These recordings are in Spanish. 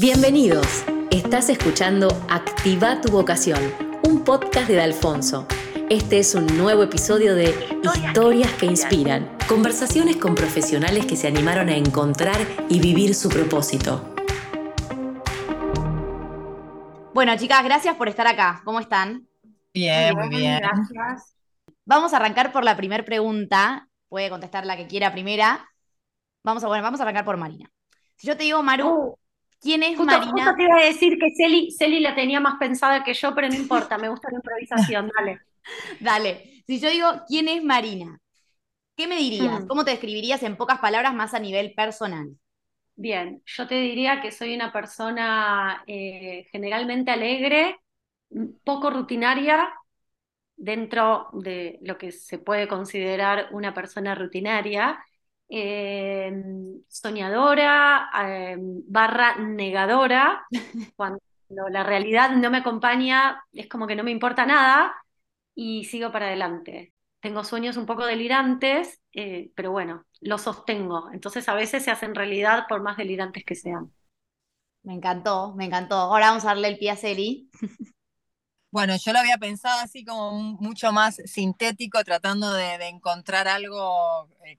Bienvenidos. Estás escuchando Activa tu vocación, un podcast de Alfonso. Este es un nuevo episodio de Historias que inspiran. Conversaciones con profesionales que se animaron a encontrar y vivir su propósito. Bueno, chicas, gracias por estar acá. ¿Cómo están? Bien, muy bien. Gracias. Vamos a arrancar por la primera pregunta. Puede contestar la que quiera primera. Vamos a, bueno, vamos a arrancar por Marina. Si yo te digo, Maru, Uh, ¿quién es justo, Marina? justo te iba a decir que Celi, Celi la tenía más pensada que yo, pero no importa, me gusta la improvisación, dale. Dale. Si yo digo, ¿quién es Marina? ¿Qué me dirías? Hmm. ¿Cómo te describirías en pocas palabras más a nivel personal? Bien, yo te diría que soy una persona eh, generalmente alegre, poco rutinaria, dentro de lo que se puede considerar una persona rutinaria, eh, soñadora, eh, barra negadora, cuando la realidad no me acompaña, es como que no me importa nada y sigo para adelante. Tengo sueños un poco delirantes, eh, pero bueno, los sostengo. Entonces a veces se hacen realidad por más delirantes que sean. Me encantó, me encantó. Ahora vamos a darle el pie a Celi. Bueno, yo lo había pensado así como mu- mucho más sintético, tratando de, encontrar algo eh,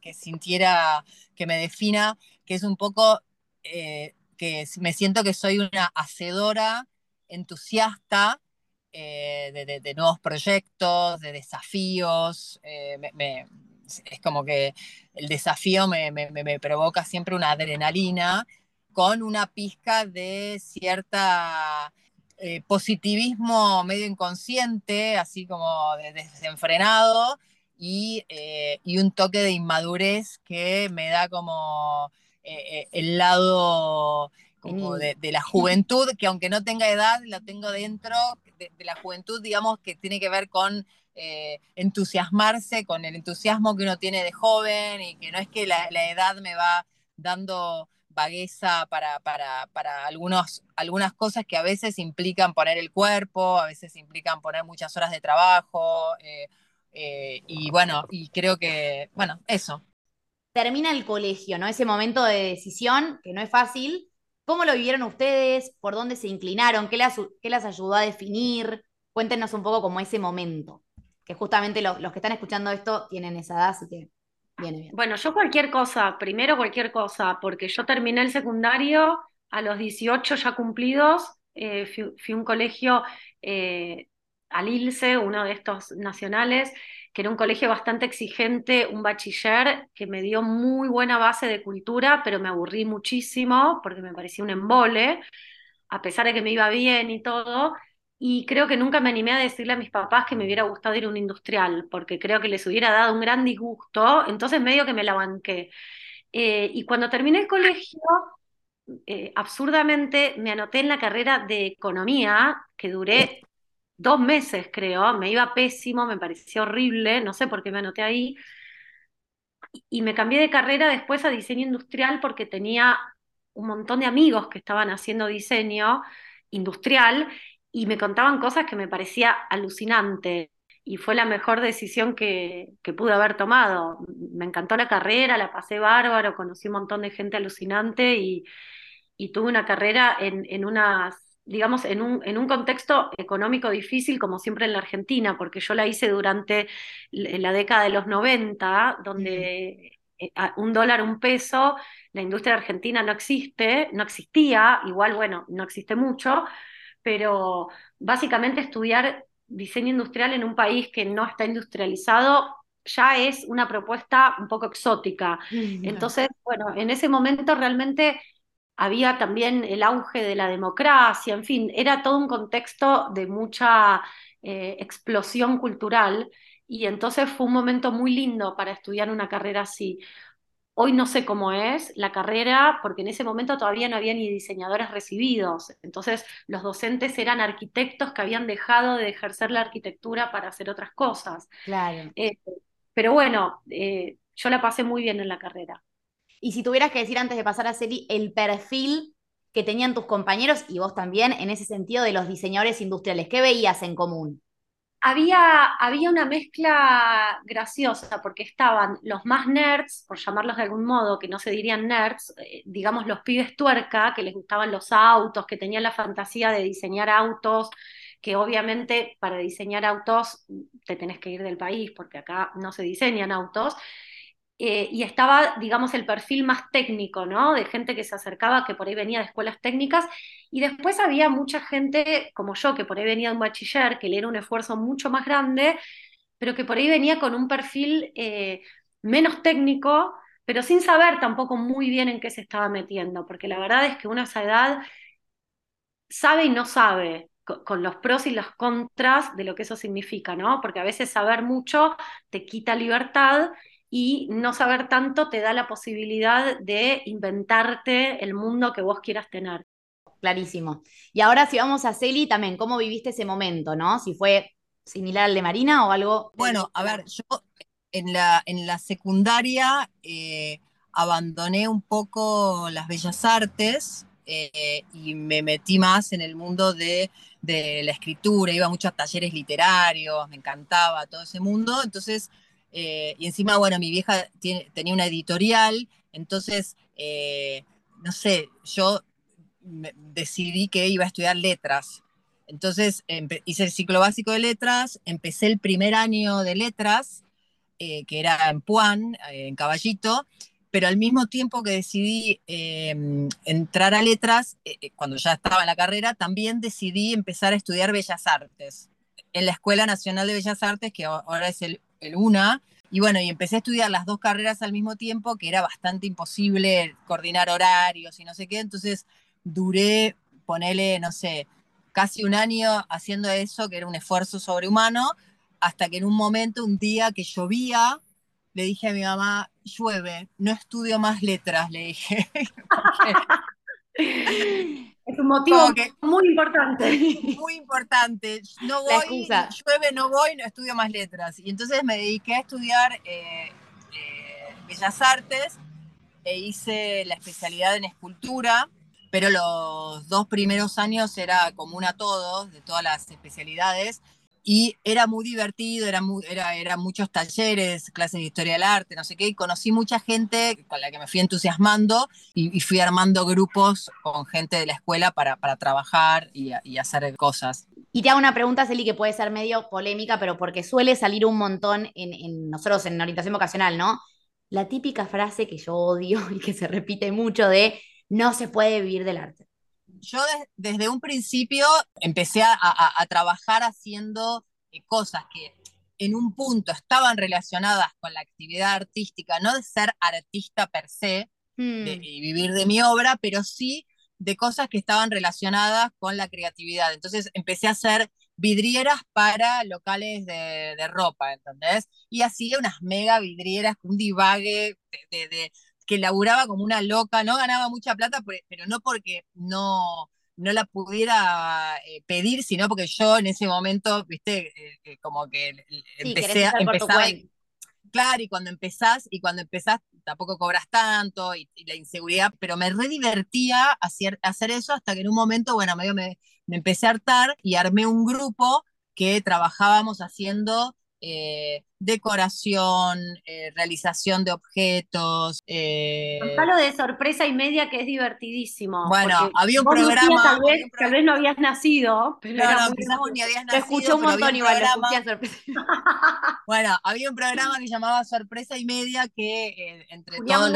que, sintiera, que me defina, que es un poco eh, que me siento que soy una hacedora, entusiasta eh, de, nuevos proyectos, de desafíos. es como que el desafío me- me provoca siempre una adrenalina con una pizca de cierta eh, positivismo medio inconsciente, así como de- desenfrenado, y, eh, y un toque de inmadurez que me da como eh, eh, el lado como de, de la juventud, que aunque no tenga edad, la tengo dentro, de, de la juventud, digamos, que tiene que ver con eh, entusiasmarse, con el entusiasmo que uno tiene de joven, y que no es que la, la edad me va dando vagueza para, para, para algunos, algunas cosas que a veces implican poner el cuerpo, a veces implican poner muchas horas de trabajo, eh, eh, y bueno, y creo que, bueno, eso. Termina el colegio, ¿no? Ese momento de decisión, que no es fácil. ¿Cómo lo vivieron ustedes? ¿Por dónde se inclinaron? ¿Qué las, qué las ayudó a definir? Cuéntenos un poco como ese momento, que justamente lo- los que están escuchando esto tienen esa edad, así que Bueno, yo cualquier cosa, primero cualquier cosa, porque yo terminé el secundario a los 18 ya cumplidos, eh, fui, fui a un colegio eh, al uno de estos nacionales, que era un colegio bastante exigente, un bachiller que me dio muy buena base de cultura, pero me aburrí muchísimo porque me parecía un embole, a pesar de que me iba bien y todo. Y creo que nunca me animé a decirle a mis papás que me hubiera gustado ir a un industrial, porque creo que les hubiera dado un gran disgusto, entonces medio que me la banqué. Eh, y cuando terminé el colegio, eh, absurdamente me anoté en la carrera de economía, que duré dos meses, creo, me iba pésimo, me parecía horrible, no sé por qué me anoté ahí, y me cambié de carrera después a diseño industrial porque tenía un montón de amigos que estaban haciendo diseño industrial y me contaban cosas que me parecía alucinante. Y fue la mejor decisión que, que pude haber tomado. Me encantó la carrera, la pasé bárbaro, conocí un montón de gente alucinante y, y tuve una carrera en, en unas, digamos, en un, en un contexto económico difícil, como siempre en la Argentina, porque yo la hice durante la década de los 90, donde eh, un dólar, un peso, la industria argentina no existe, no existía, igual, bueno, no existe mucho, pero básicamente estudiar diseño industrial en un país que no está industrializado ya es una propuesta un poco exótica. Entonces, bueno, en ese momento realmente había también el auge de la democracia, en fin, era todo un contexto de mucha eh, explosión cultural y entonces fue un momento muy lindo para estudiar una carrera así. Hoy no sé cómo es la carrera, porque en ese momento todavía no había ni diseñadores recibidos. Entonces, los docentes eran arquitectos que habían dejado de ejercer la arquitectura para hacer otras cosas. Claro. Eh, pero bueno, eh, yo la pasé muy bien en la carrera. Y si tuvieras que decir antes de pasar a Celi el perfil que tenían tus compañeros y vos también en ese sentido de los diseñadores industriales, ¿qué veías en común? Había, había una mezcla graciosa, porque estaban los más nerds, por llamarlos de algún modo, que no se dirían nerds, eh, digamos los pibes tuerca, que les gustaban los autos, que tenían la fantasía de diseñar autos, que obviamente para diseñar autos te tenés que ir del país, porque acá no se diseñan autos. Eh, y estaba, digamos, el perfil más técnico, ¿no? De gente que se acercaba, que por ahí venía de escuelas técnicas, y después había mucha gente como yo, que por ahí venía de un bachiller, que le era un esfuerzo mucho más grande, pero que por ahí venía con un perfil eh, menos técnico, pero sin saber tampoco muy bien en qué se estaba metiendo, porque la verdad es que uno a esa edad sabe y no sabe, con los pros y los contras de lo que eso significa, ¿no? Porque a veces saber mucho te quita libertad y no saber tanto te da la posibilidad de inventarte el mundo que vos quieras tener. Clarísimo. Y ahora si vamos a Celi también, ¿cómo viviste ese momento, no? Si fue similar al de Marina o algo... Bueno, a ver, yo en la, en la secundaria eh, abandoné un poco las bellas artes eh, y me metí más en el mundo de, de, la escritura, iba a muchos talleres literarios, me encantaba todo ese mundo, entonces eh, y encima, bueno, mi vieja tenía una editorial, entonces, eh, no sé, yo decidí que iba a estudiar letras. Entonces hice el ciclo básico de letras, empecé el primer año de letras, eh, que era en Puan, en Caballito, pero al mismo tiempo que decidí em, entrar a letras, cuando ya estaba en la carrera, también decidí empezar a estudiar Bellas Artes en la Escuela Nacional de Bellas Artes, que ahora es el el y bueno, y empecé a estudiar las dos carreras al mismo tiempo, que era bastante imposible coordinar horarios y no sé qué, entonces duré, ponele, no sé, casi un año haciendo eso, que era un esfuerzo sobrehumano, hasta que en un momento, un día que llovía, le dije a mi mamá, llueve, no estudio más letras, le dije. Es un motivo muy importante. Muy importante. No voy, llueve, no voy, no estudio más letras. Y entonces me dediqué a estudiar eh, eh, Bellas Artes e hice la especialidad en escultura, pero los dos primeros años era común a todos, de todas las especialidades, y era muy divertido, era, era, era muchos talleres, clases de historia del arte, no sé qué, y conocí mucha gente con la que me fui entusiasmando y, fui armando grupos con gente de la escuela para, para trabajar y, y, hacer cosas. Y te hago una pregunta, Celi, que puede ser medio polémica, pero porque suele salir un montón en, en nosotros en orientación vocacional, ¿no? La típica frase que yo odio y que se repite mucho de no se puede vivir del arte yo desde un principio empecé a, trabajar haciendo eh, cosas que en un punto estaban relacionadas con la actividad artística, no de ser artista per se hmm. y vivir de mi obra, pero sí de cosas que estaban relacionadas con la creatividad. Entonces empecé a hacer vidrieras para locales de, ropa, ¿entendés? Y hacía unas mega vidrieras, un divague de, que laburaba como una loca, no ganaba mucha plata, pero no porque no, no la pudiera eh, pedir, sino porque yo en ese momento, viste, eh, eh, como que empecé a empezar. Claro, y cuando empezás, y cuando empezás tampoco cobras tanto, y, la inseguridad, pero me re divertía hacer, hacer eso hasta que en un momento, bueno, medio me, me empecé a hartar y armé un grupo que trabajábamos haciendo eh, decoración, eh, realización de objetos. Eh... de sorpresa y media que es divertidísimo. Bueno, había un programa. Tal vez, no habías nacido. Pero no, no, ni habías nacido. Te escuchó un montón igual, bueno, había un programa que llamaba Sorpresa y Media que eh, entre todos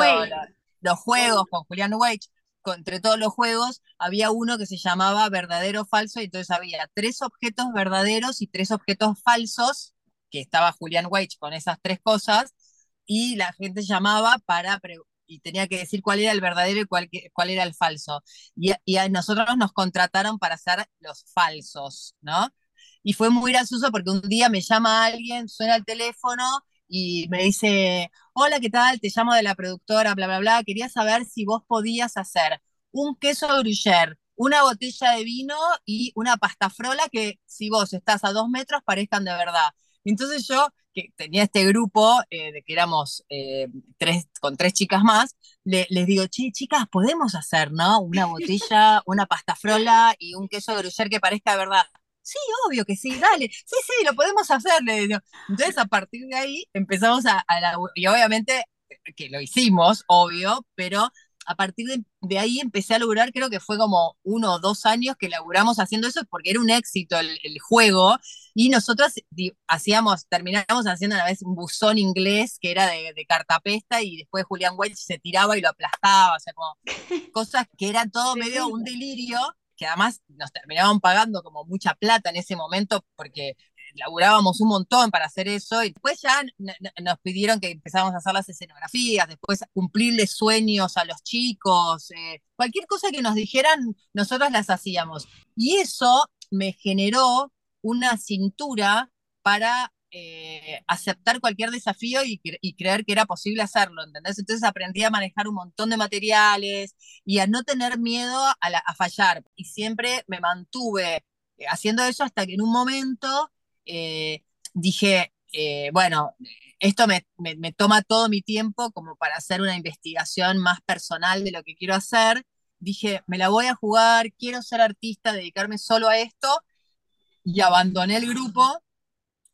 los juegos con Julián Weich entre todos los juegos había uno que se llamaba verdadero falso y entonces había tres objetos verdaderos y tres objetos falsos que estaba Julián Weich con esas tres cosas, y la gente llamaba para y tenía que decir cuál era el verdadero y cuál, cuál era el falso. Y, y, a nosotros nos contrataron para hacer los falsos, ¿no? Y fue muy gracioso porque un día me llama alguien, suena el teléfono y me dice, hola, ¿qué tal? Te llamo de la productora, bla, bla, bla. Quería saber si vos podías hacer un queso gruyère, una botella de vino y una pasta frola que si vos estás a dos metros parezcan de verdad. Entonces yo, que tenía este grupo, eh, de que éramos eh, tres, con tres chicas más, les digo, chicas, podemos hacer, ¿no? Una botella, una pasta frola y un queso gruyère que parezca de verdad. sí, obvio que sí, dale, sí, sí, lo podemos hacer, le digo. Entonces, a partir de ahí empezamos a, a y obviamente que lo hicimos, obvio, pero a partir de, ahí empecé a laburar, creo que fue como uno o dos años que laburamos haciendo eso porque era un éxito el, juego y nosotros hacíamos, terminamos haciendo a la vez un buzón inglés que era de, cartapesta y después Julián Welch se tiraba y lo aplastaba, o sea, como cosas que eran todo medio un delirio que además nos terminaban pagando como mucha plata en ese momento porque laburábamos un montón para hacer eso y después ya nos pidieron que empezáramos a hacer las escenografías, después cumplirles sueños a los chicos, eh, cualquier cosa que nos dijeran, nosotros las hacíamos. Y eso me generó una cintura para eh, aceptar cualquier desafío y, creer que era posible hacerlo, ¿entendés? Entonces aprendí a manejar un montón de materiales y a no tener miedo a, a fallar. Y siempre me mantuve haciendo eso hasta que en un momento eh, dije, eh, bueno, esto me, toma todo mi tiempo como para hacer una investigación más personal de lo que quiero hacer. Dije, me la voy a jugar, quiero ser artista, dedicarme solo a esto. Y abandoné el grupo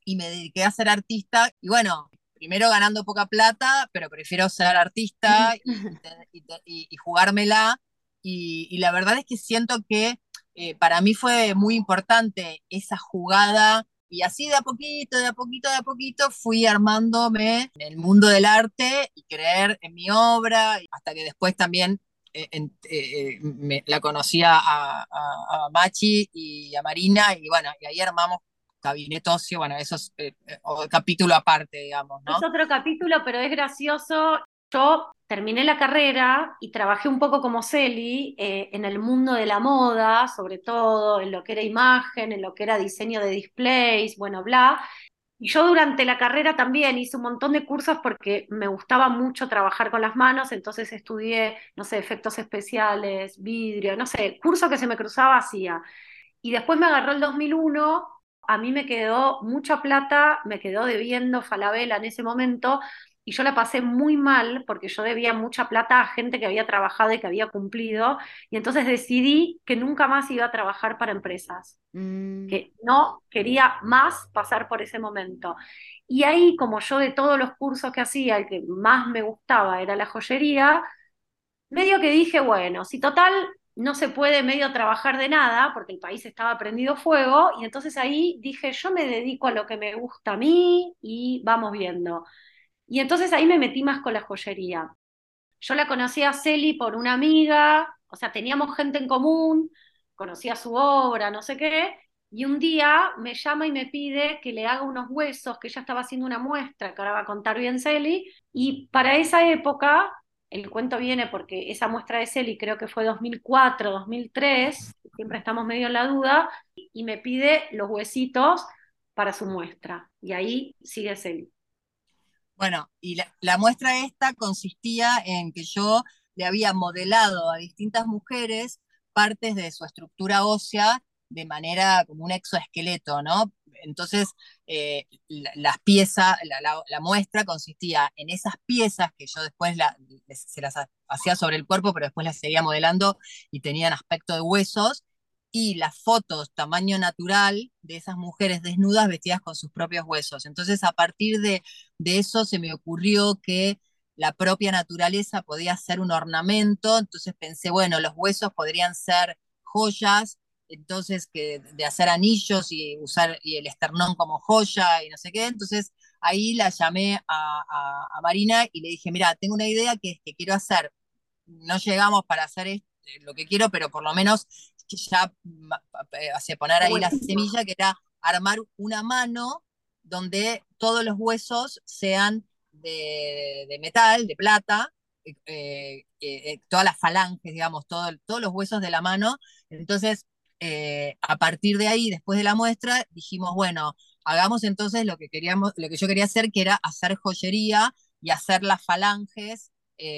y me dediqué a ser artista. Y bueno, primero ganando poca plata, pero prefiero ser artista y, jugármela. Y, la verdad es que siento que eh, para mí fue muy importante esa jugada y así de a poquito, de a poquito, de a poquito fui armándome en el mundo del arte y creer en mi obra, hasta que después también eh, eh, me, la conocía a, Machi y a Marina, y bueno, y ahí armamos Gabinete Ocio, bueno, eso es eh, capítulo aparte, digamos, ¿no? Es otro capítulo, pero es gracioso. Yo terminé la carrera y trabajé un poco como Celi eh, en el mundo de la moda, sobre todo en lo que era imagen, en lo que era diseño de displays, bueno, bla. Y yo durante la carrera también hice un montón de cursos porque me gustaba mucho trabajar con las manos, entonces estudié, no sé, efectos especiales, vidrio, no sé, curso que se me cruzaba hacía. Y después me agarró el 2001, a mí me quedó mucha plata, me quedó debiendo Falabella en ese momento, y yo la pasé muy mal porque yo debía mucha plata a gente que había trabajado y que había cumplido, y entonces decidí que nunca más iba a trabajar para empresas, mm. que no quería más pasar por ese momento. Y ahí, como yo de todos los cursos que hacía, el que más me gustaba era la joyería, medio que dije, bueno, si total no se puede medio trabajar de nada, porque el país estaba prendido fuego, y entonces ahí dije, yo me dedico a lo que me gusta a mí y vamos viendo. Y entonces ahí me metí más con la joyería. Yo la conocí a Celi por una amiga, o sea, teníamos gente en común, conocía su obra, no sé qué, y un día me llama y me pide que le haga unos huesos, que ella estaba haciendo una muestra, que ahora va a contar bien Celi, y para esa época, el cuento viene porque esa muestra de Celi creo que fue 2004, 2003, siempre estamos medio en la duda, y me pide los huesitos para su muestra, y ahí sigue Celi. Bueno, y la, muestra esta consistía en que yo le había modelado a distintas mujeres partes de su estructura ósea de manera como un exoesqueleto, ¿no? Entonces, eh, las piezas, la, muestra consistía en esas piezas que yo después se las hacía sobre el cuerpo, pero después las seguía modelando y tenían aspecto de huesos, y las fotos tamaño natural de esas mujeres desnudas vestidas con sus propios huesos. Entonces, a partir de, eso se me ocurrió que la propia naturaleza podía ser un ornamento, entonces pensé, bueno, los huesos podrían ser joyas, entonces que de hacer anillos y usar y el esternón como joya y no sé qué, entonces ahí la llamé a, Marina y le dije, mira, tengo una idea que, que quiero hacer, no llegamos para hacer lo que quiero, pero por lo menos ya hace poner ahí la semilla, que era armar una mano donde todos los huesos sean de, metal, de plata, eh, eh, eh, todas las falanges, digamos, todos los huesos de la mano. Entonces, a partir de ahí, después de la muestra, dijimos, bueno, hagamos entonces lo que queríamos, lo que yo quería hacer, que era hacer joyería y hacer las falanges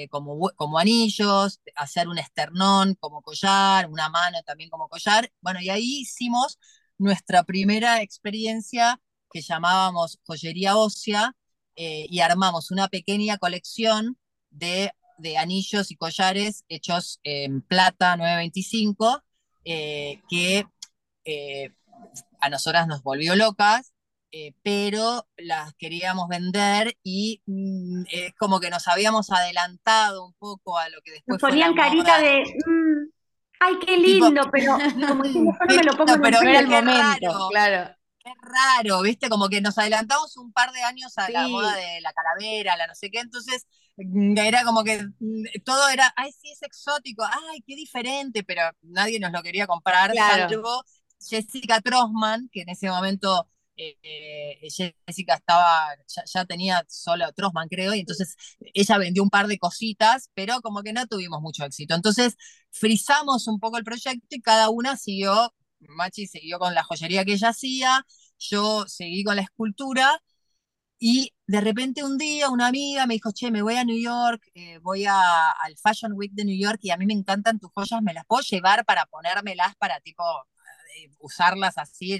como, como anillos, hacer un esternón como collar, una mano también como collar. Bueno, y ahí hicimos nuestra primera experiencia que llamábamos joyería ósea eh, y armamos una pequeña colección de, de, anillos y collares hechos en plata 925 eh, que a nosotras nos volvió locas, eh, pero las queríamos vender y mm, es como que nos habíamos adelantado un poco a lo que después nos ponían carita de, mm, ay, qué lindo, pero como si no me lo pongo pero era el momento, claro. Qué raro, ¿viste? Como que nos adelantamos un par de años a la moda de la calavera, la no sé qué, entonces mm, era como que todo era, ay, sí, es exótico, ay, qué diferente, pero nadie nos lo quería comprar, salvo Jessica Trosman, que en ese momento eh, Jessica estaba, ya, tenía solo Trosman, creo, y entonces ella vendió un par de cositas, pero como que no tuvimos mucho éxito. Entonces frizamos un poco el proyecto y cada una siguió, Machi siguió con la joyería que ella hacía, yo seguí con la escultura. Y de repente un día una amiga me dijo, che, me voy a New York, eh, voy al Fashion Week de New York y a mí me encantan tus joyas, ¿me las puedo llevar para ponérmelas para tipo usarlas así.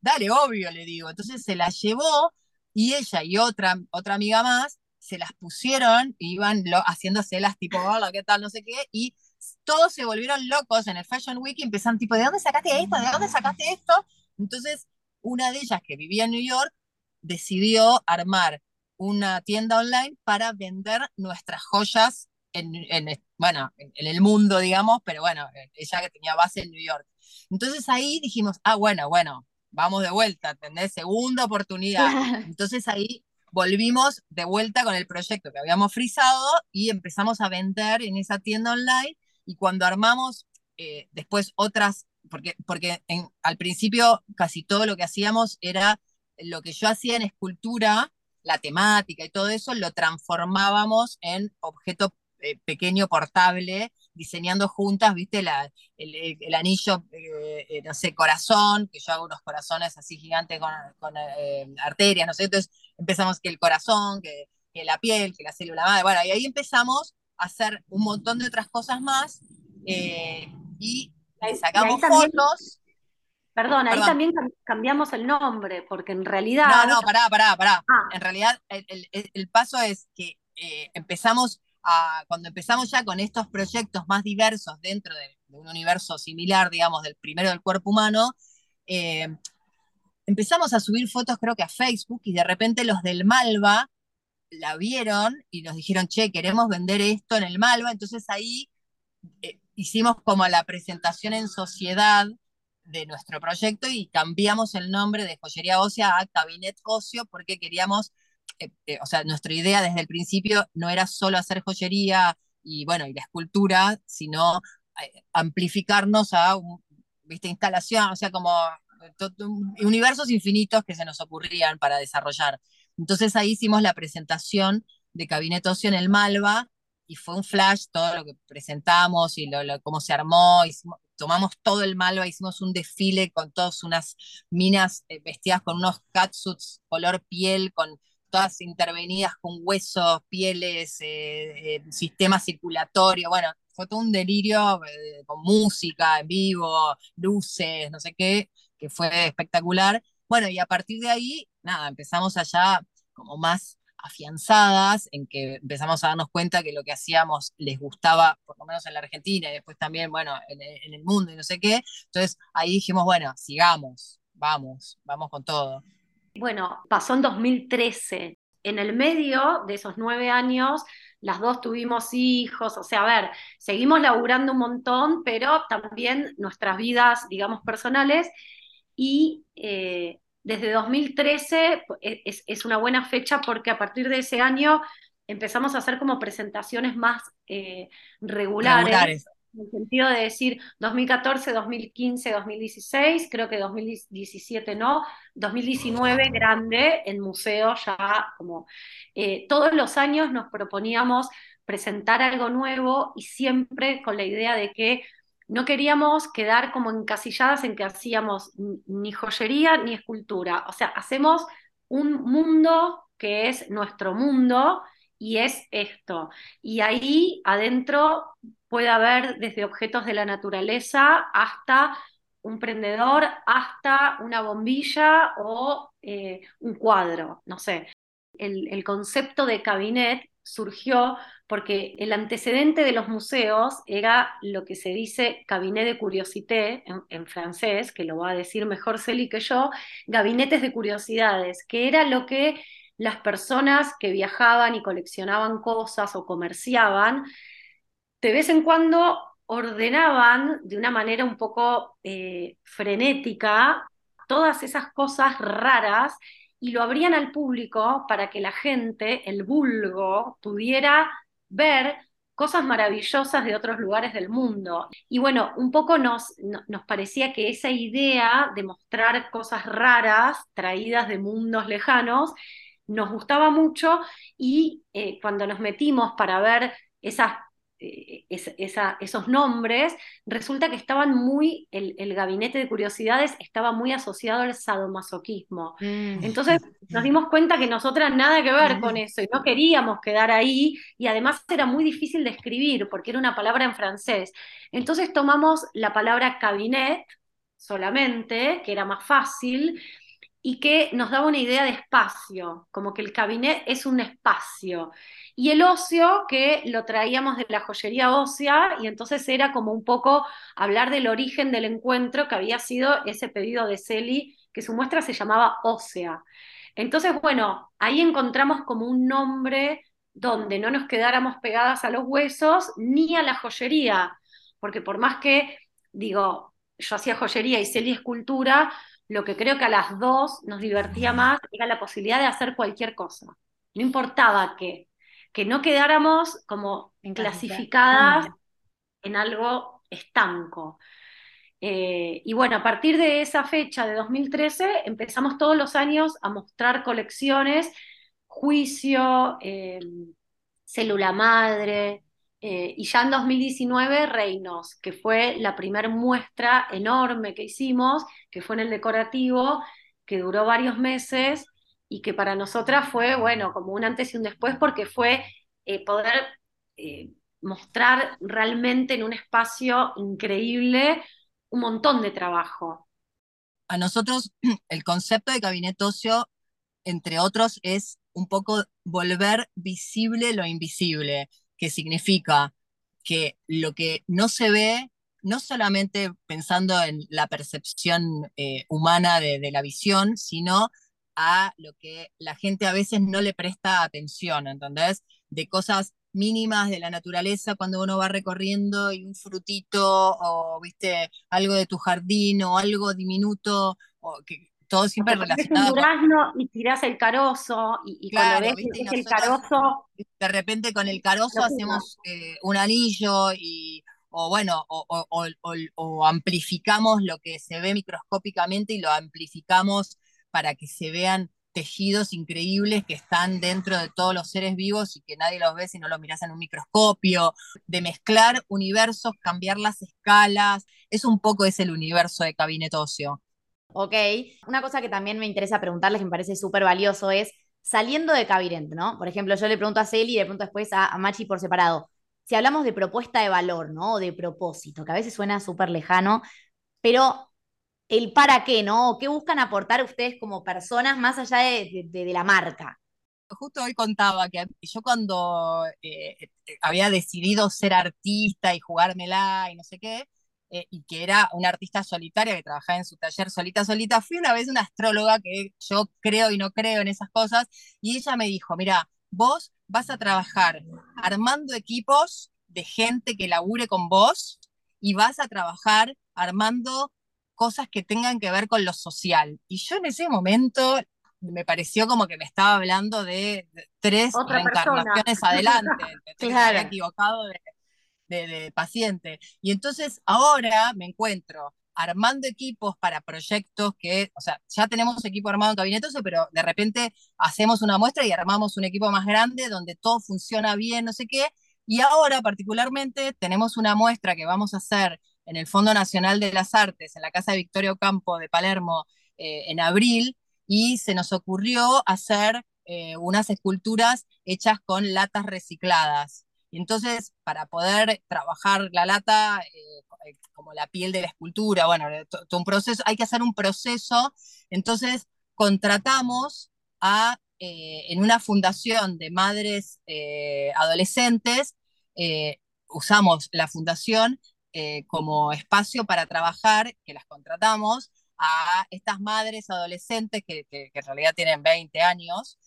Dale, obvio, le digo. Entonces se las llevó y ella y otra, otra amiga más se las pusieron, iban lo, haciéndose las tipo, hola, ¿qué tal? No sé qué, y todos se volvieron locos en el Fashion Week y empezaron tipo, ¿de dónde sacaste esto? ¿De dónde sacaste esto? Entonces, una de ellas que vivía en New York decidió armar una tienda online para vender nuestras joyas en, bueno, en, el mundo, digamos, pero bueno, ella que tenía base en New York. Entonces ahí dijimos, ah, bueno, bueno, vamos de vuelta, ¿entendés? Segunda oportunidad. Entonces ahí volvimos de vuelta con el proyecto que habíamos frisado y empezamos a vender en esa tienda online y cuando armamos eh, después otras, porque, porque al principio casi todo lo que hacíamos era lo que yo hacía en escultura, la temática y todo eso, lo transformábamos en objeto eh, pequeño portable diseñando juntas, viste, el, anillo, eh, eh, no sé, corazón, que yo hago unos corazones así gigantes con, arterias, no sé, entonces empezamos que el corazón, que, la piel, que la célula madre, bueno, y ahí empezamos hacer un montón de otras cosas más y sacamos fotos. Perdón, ahí también cambiamos el nombre, porque en realidad... No, no, pará, pará, pará. Ah. En realidad el, el, paso es que empezamos cuando empezamos ya con estos proyectos más diversos dentro de, un universo similar, digamos, del primero del cuerpo humano, eh, empezamos a subir fotos creo que a Facebook y de repente los del Malva la vieron y nos dijeron, che, queremos vender esto en el Malva, entonces ahí eh, hicimos como la presentación en sociedad de nuestro proyecto y cambiamos el nombre de Joyería Ósea a Cabinet Ocio porque queríamos eh, eh, o sea, nuestra idea desde el principio no era solo hacer joyería y bueno, y la escultura, sino eh, amplificarnos a, ¿viste? instalación, o sea, como universos infinitos que se nos ocurrían para desarrollar. Entonces ahí hicimos la presentación de Cabinet Ocio en el Malva y fue un flash todo lo que presentamos y lo, cómo se armó, tomamos todo el Malva, hicimos un desfile con todas unas minas vestidas con unos catsuits color piel, con todas intervenidas con huesos, pieles, eh, eh, sistema circulatorio, bueno, fue todo un delirio eh, con música en vivo, luces, no sé qué, que fue espectacular. Bueno, y a partir de ahí, nada, empezamos allá como más afianzadas en que empezamos a darnos cuenta que lo que hacíamos les gustaba, por lo menos en la Argentina y después también, bueno, en, en el mundo y no sé qué. Entonces ahí dijimos, bueno, sigamos, vamos, vamos con todo. Bueno, pasó en 2013. En el medio de esos nueve años, las dos tuvimos hijos, o sea, a ver, seguimos laburando un montón, pero también nuestras vidas, digamos, personales. Y eh, desde 2013 e, es, una buena fecha porque a partir de ese año empezamos a hacer como presentaciones más eh, regulares en el sentido de decir 2014, 2015, 2016, creo que 2017 no, 2019 grande en museo ya como eh, todos los años nos proponíamos presentar algo nuevo y siempre con la idea de que no queríamos quedar como encasilladas en que hacíamos ni joyería ni escultura, o sea, hacemos un mundo que es nuestro mundo y es esto. Y ahí adentro puede haber desde objetos de la naturaleza hasta un prendedor, hasta una bombilla o eh, un cuadro, no sé. El, concepto de cabinet surgió porque el antecedente de los museos era lo que se dice cabinet de curiosité en, francés, que lo va a decir mejor Celi que yo, gabinetes de curiosidades, que era lo que las personas que viajaban y coleccionaban cosas o comerciaban, de vez en cuando ordenaban de una manera un poco eh, frenética todas esas cosas raras y lo abrían al público para que la gente, el vulgo, pudiera ver cosas maravillosas de otros lugares del mundo. Y bueno, un poco nos, nos parecía que esa idea de mostrar cosas raras traídas de mundos lejanos nos gustaba mucho y eh, cuando nos metimos para ver esas eh, esos nombres, resulta que estaban muy, el, gabinete de curiosidades estaba muy asociado al sadomasoquismo. Mm. Entonces nos dimos cuenta que nosotras nada que ver con eso y no queríamos quedar ahí y además era muy difícil de escribir porque era una palabra en francés. Entonces tomamos la palabra cabinet solamente, que era más fácil, y que nos daba una idea de espacio, como que el cabinet es un espacio. Y el ocio, que lo traíamos de la joyería ósea, y entonces era como un poco hablar del origen del encuentro que había sido ese pedido de Celi, que su muestra se llamaba Ósea. Entonces, bueno, ahí encontramos como un nombre donde no nos quedáramos pegadas a los huesos ni a la joyería, porque por más que, digo, yo hacía joyería y Celi escultura, lo que creo que a las dos nos divertía más era la posibilidad de hacer cualquier cosa. No importaba qué que no quedáramos como clasificadas en algo estanco. Eh, y bueno, a partir de esa fecha de 2013 empezamos todos los años a mostrar colecciones, Juicio, eh, Célula Madre, eh, y ya en 2019 Reinos, que fue la primera muestra enorme que hicimos, que fue en el decorativo, que duró varios meses y que para nosotras fue, bueno, como un antes y un después, porque fue eh, poder eh, mostrar realmente en un espacio increíble un montón de trabajo. A nosotros el concepto de gabinete ocio, entre otros, es un poco volver visible lo invisible, que significa que lo que no se ve, no solamente pensando en la percepción eh, humana de, de, la visión, sino a lo que la gente a veces no le presta atención, ¿entendés? De cosas mínimas de la naturaleza cuando uno va recorriendo y un frutito o, viste, algo de tu jardín o algo diminuto, o que todo siempre relacionado. Un durazno y tirás el carozo y, cuando ves el carozo. De repente con el carozo hacemos eh, un anillo y o bueno, o, o, amplificamos lo que se ve microscópicamente y lo amplificamos para que se vean tejidos increíbles que están dentro de todos los seres vivos y que nadie los ve si no los miras en un microscopio, de mezclar universos, cambiar las escalas, es un poco ese el universo de Cabinetocio. Ok, una cosa que también me interesa preguntarles, que me parece súper valioso, es saliendo de Cabinet, ¿no? Por ejemplo, yo le pregunto a Celi y le pregunto después a, Machi por separado. Si hablamos de propuesta de valor, ¿no? O de propósito, que a veces suena súper lejano, pero el para qué, ¿no? ¿Qué buscan aportar ustedes como personas más allá de, la marca? Justo hoy contaba que yo cuando eh, eh, había decidido ser artista y jugármela y no sé qué, eh, y que era una artista solitaria que trabajaba en su taller solita, solita, fui una vez una astróloga que yo creo y no creo en esas cosas, y ella me dijo, mira, vos vas a trabajar armando equipos de gente que labure con vos y vas a trabajar armando cosas que tengan que ver con lo social. Y yo en ese momento me pareció como que me estaba hablando de, tres reencarnaciones adelante, claro. equivocado de, paciente. Y entonces ahora me encuentro armando equipos para proyectos que, o sea, ya tenemos equipo armado en Cabinetos, pero de repente hacemos una muestra y armamos un equipo más grande donde todo funciona bien, no sé qué. Y ahora particularmente tenemos una muestra que vamos a hacer en el Fondo Nacional de las Artes, en la Casa de Victoria Ocampo de Palermo, eh, en abril, y se nos ocurrió hacer eh, unas esculturas hechas con latas recicladas. Entonces, para poder trabajar la lata, eh, como la piel de la escultura, bueno, todo un proceso, hay que hacer un proceso. Entonces, contratamos a eh, en una fundación de madres eh, adolescentes, usamos la fundación como espacio para trabajar, que las contratamos, a estas madres adolescentes que, en realidad tienen 20 años,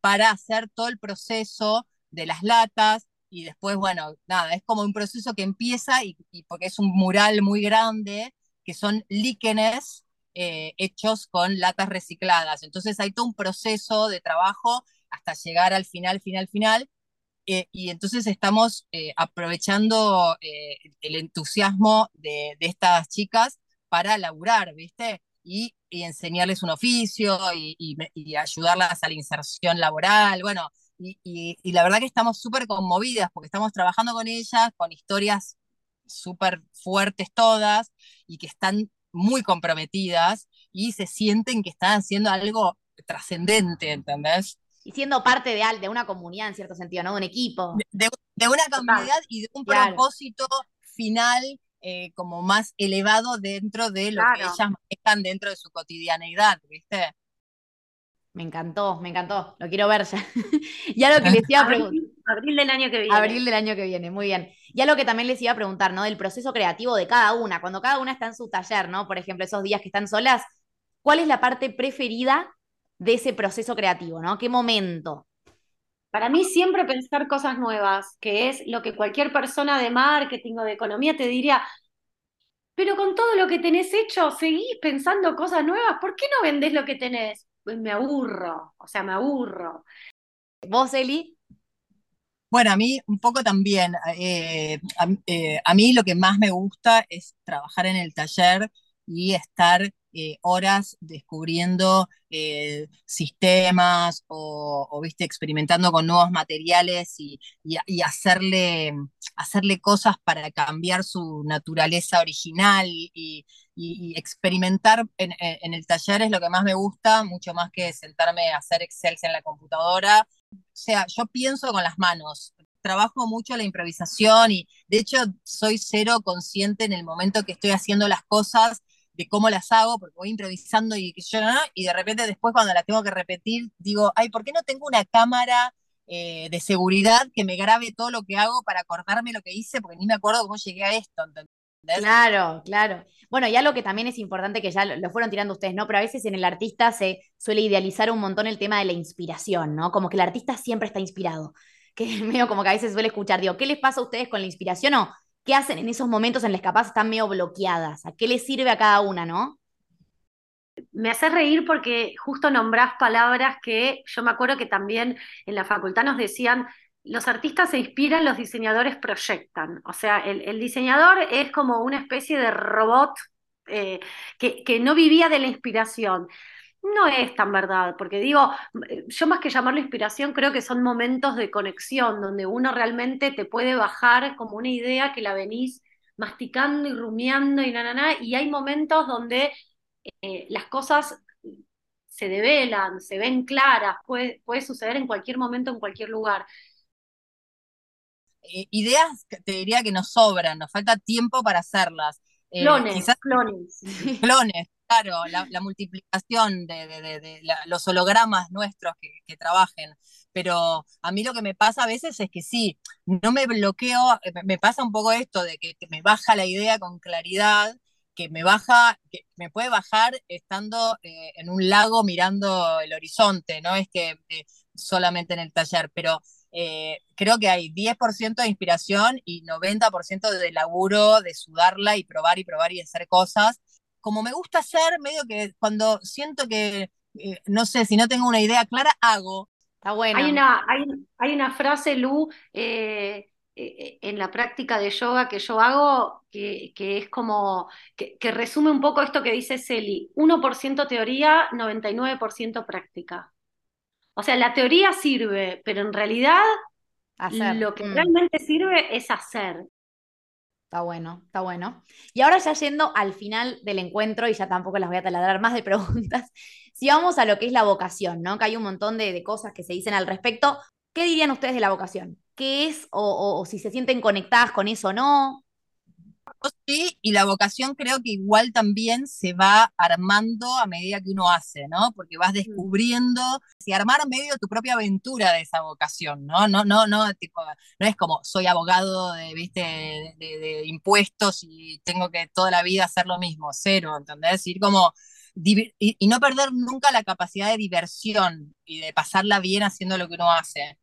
para hacer todo el proceso de las latas, y después, bueno, nada, es como un proceso que empieza y, porque es un mural muy grande, que son líquenes eh, hechos con latas recicladas. Entonces hay todo un proceso de trabajo hasta llegar al final, final, final. Eh, y entonces estamos eh, aprovechando el entusiasmo de, estas chicas para laburar, ¿viste? Y, enseñarles un oficio y, y ayudarlas a la inserción laboral. Bueno, y, la verdad que estamos súper conmovidas porque estamos trabajando con ellas, con historias súper fuertes todas y que están muy comprometidas y se sienten que están haciendo algo trascendente, ¿entendés? Y siendo parte de, de una comunidad en cierto sentido, ¿no? De un equipo. De, una comunidad y de un propósito final eh, como más elevado dentro de lo que ellas manejan dentro de su cotidianeidad, ¿viste? Me encantó, me encantó. Lo quiero ver ya. ya lo que les iba a preguntar. Abril del año que viene. Abril del año que viene, muy bien. Ya lo que también les iba a preguntar, ¿no? Del proceso creativo de cada una. Cuando cada una está en su taller, ¿no? Por ejemplo, esos días que están solas, ¿cuál es la parte preferida de ese proceso creativo, ¿no? ¿Qué momento? Para mí siempre pensar cosas nuevas, que es lo que cualquier persona de marketing o de economía te diría, pero con todo lo que tenés hecho, seguís pensando cosas nuevas, ¿por qué no vendés lo que tenés? Pues me aburro, o sea, me aburro. ¿Vos, Eli? Bueno, a mí un poco también. Eh, eh, a, mí lo que más me gusta es trabajar en el taller y estar eh, horas descubriendo sistemas o, viste, experimentando con nuevos materiales y, hacerle, hacerle cosas para cambiar su naturaleza original y, experimentar en, el taller es lo que más me gusta, mucho más que sentarme a hacer Excel en la computadora. O sea, yo pienso con las manos, trabajo mucho la improvisación y de hecho soy cero consciente en el momento que estoy haciendo las cosas de cómo las hago, porque voy improvisando y, y de repente después cuando las tengo que repetir, digo, ay, ¿por qué no tengo una cámara eh, de seguridad que me grabe todo lo que hago para acordarme lo que hice? Porque ni me acuerdo cómo llegué a esto. Claro, claro. Bueno, ya lo que también es importante, que ya lo, fueron tirando ustedes, ¿no? Pero a veces en el artista se suele idealizar un montón el tema de la inspiración, ¿no? Como que el artista siempre está inspirado. Que es medio como que a veces suele escuchar, digo, ¿qué les pasa a ustedes con la inspiración? O, ¿qué hacen en esos momentos en los que están medio bloqueadas? ¿A qué les sirve a cada una, no? Me hace reír porque justo nombrás palabras que yo me acuerdo que también en la facultad nos decían, los artistas se inspiran, los diseñadores proyectan. O sea, el, diseñador es como una especie de robot eh, que, no vivía de la inspiración. No es tan verdad, porque digo, yo más que llamarlo inspiración, creo que son momentos de conexión, donde uno realmente te puede bajar como una idea que la venís masticando y rumiando y na, y hay momentos donde eh, las cosas se develan, se ven claras, puede, puede suceder en cualquier momento, en cualquier lugar. Eh, ideas, te diría que nos sobran, nos falta tiempo para hacerlas. Eh, clones, clones. Clones, claro, la, multiplicación de, los hologramas nuestros que, trabajen. Pero a mí lo que me pasa a veces es que sí, no me bloqueo, eh, me pasa un poco esto de que me baja la idea con claridad, que me baja, que me puede bajar estando en un lago mirando el horizonte, no es que solamente en el taller, pero eh, creo que hay 10% de inspiración y 90% de laburo, de sudarla y probar y probar y hacer cosas. Como me gusta hacer, medio que cuando siento que, eh, no sé, si no tengo una idea clara, hago. Está bueno. Hay una, hay, una frase, Lu, eh, en la práctica de yoga que yo hago, que, es como, que, que, resume un poco esto que dice Celi, 1% teoría, 99% práctica. O sea, la teoría sirve, pero en realidad lo que mm. realmente sirve es hacer. Está bueno, está bueno. Y ahora ya yendo al final del encuentro, y ya tampoco las voy a taladrar más de preguntas, si vamos a lo que es la vocación, ¿no? Que hay un montón de, cosas que se dicen al respecto. ¿Qué dirían ustedes de la vocación? ¿Qué es? O, si se sienten conectadas con eso o no. Sí, y la vocación creo que igual también se va armando a medida que uno hace, ¿no? Porque vas mm. descubriendo, si armar medio tu propia aventura de esa vocación, ¿no? No, no, no, tipo, no es como soy abogado de, ¿viste? De, impuestos y tengo que toda la vida hacer lo mismo, cero, ¿entendés? Ir como y, y, no perder nunca la capacidad de diversión y de pasarla bien haciendo lo que uno hace.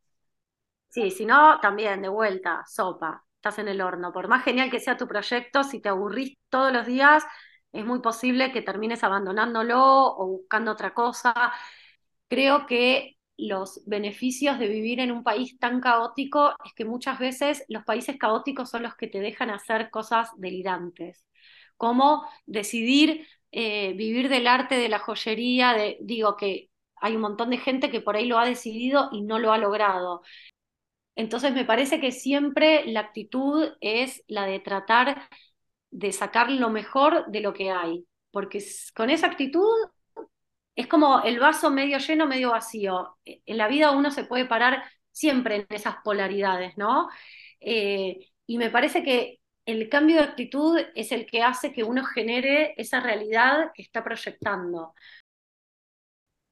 Sí, si no, también de vuelta, sopa estás en el horno. Por más genial que sea tu proyecto, si te aburrís todos los días, es muy posible que termines abandonándolo o buscando otra cosa. Creo que los beneficios de vivir en un país tan caótico es que muchas veces los países caóticos son los que te dejan hacer cosas delirantes, como decidir eh, vivir del arte, de la joyería, de, digo que hay un montón de gente que por ahí lo ha decidido y no lo ha logrado. Entonces me parece que siempre la actitud es la de tratar de sacar lo mejor de lo que hay, porque con esa actitud es como el vaso medio lleno, medio vacío. E, en la vida uno se puede parar siempre en esas polaridades, ¿no? Eh, y me parece que el cambio de actitud es el que hace que uno genere esa realidad que está proyectando.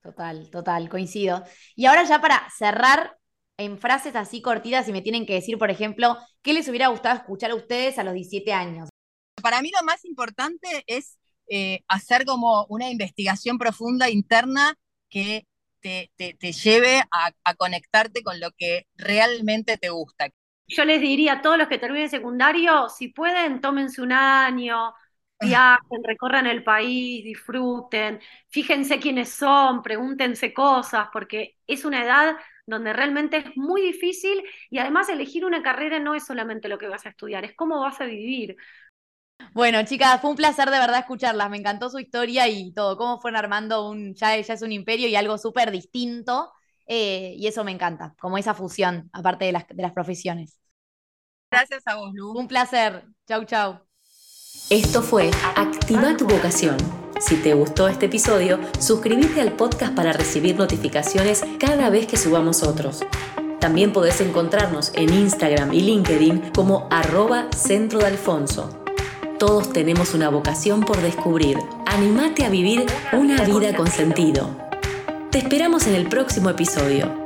Total, total, coincido. Y ahora ya para cerrar, en frases así cortitas y me tienen que decir, por ejemplo, ¿qué les hubiera gustado escuchar a ustedes a los 17 años? Para mí lo más importante es eh, hacer como una investigación profunda interna que te, lleve a, a, conectarte con lo que realmente te gusta. Yo les diría a todos los que terminen secundario, si pueden, tómense un año, viajen, recorran el país, disfruten, fíjense quiénes son, pregúntense cosas, porque es una edad donde realmente es muy difícil y además elegir una carrera no es solamente lo que vas a estudiar, es cómo vas a vivir. Bueno, chicas, fue un placer de verdad escucharlas. Me encantó su historia y todo, cómo fueron armando un, ya, ya es un imperio y algo súper distinto. Eh, y eso me encanta, como esa fusión, aparte de las, de las profesiones. Gracias a vos, Lu. Un placer. Chau, chau. Esto fue Activa tu vocación si te gustó este episodio, suscríbete al podcast para recibir notificaciones cada vez que subamos otros. También podés encontrarnos en Instagram y LinkedIn como arroba centro de Alfonso. Todos tenemos una vocación por descubrir. Animate a vivir una vida con sentido. Te esperamos en el próximo episodio.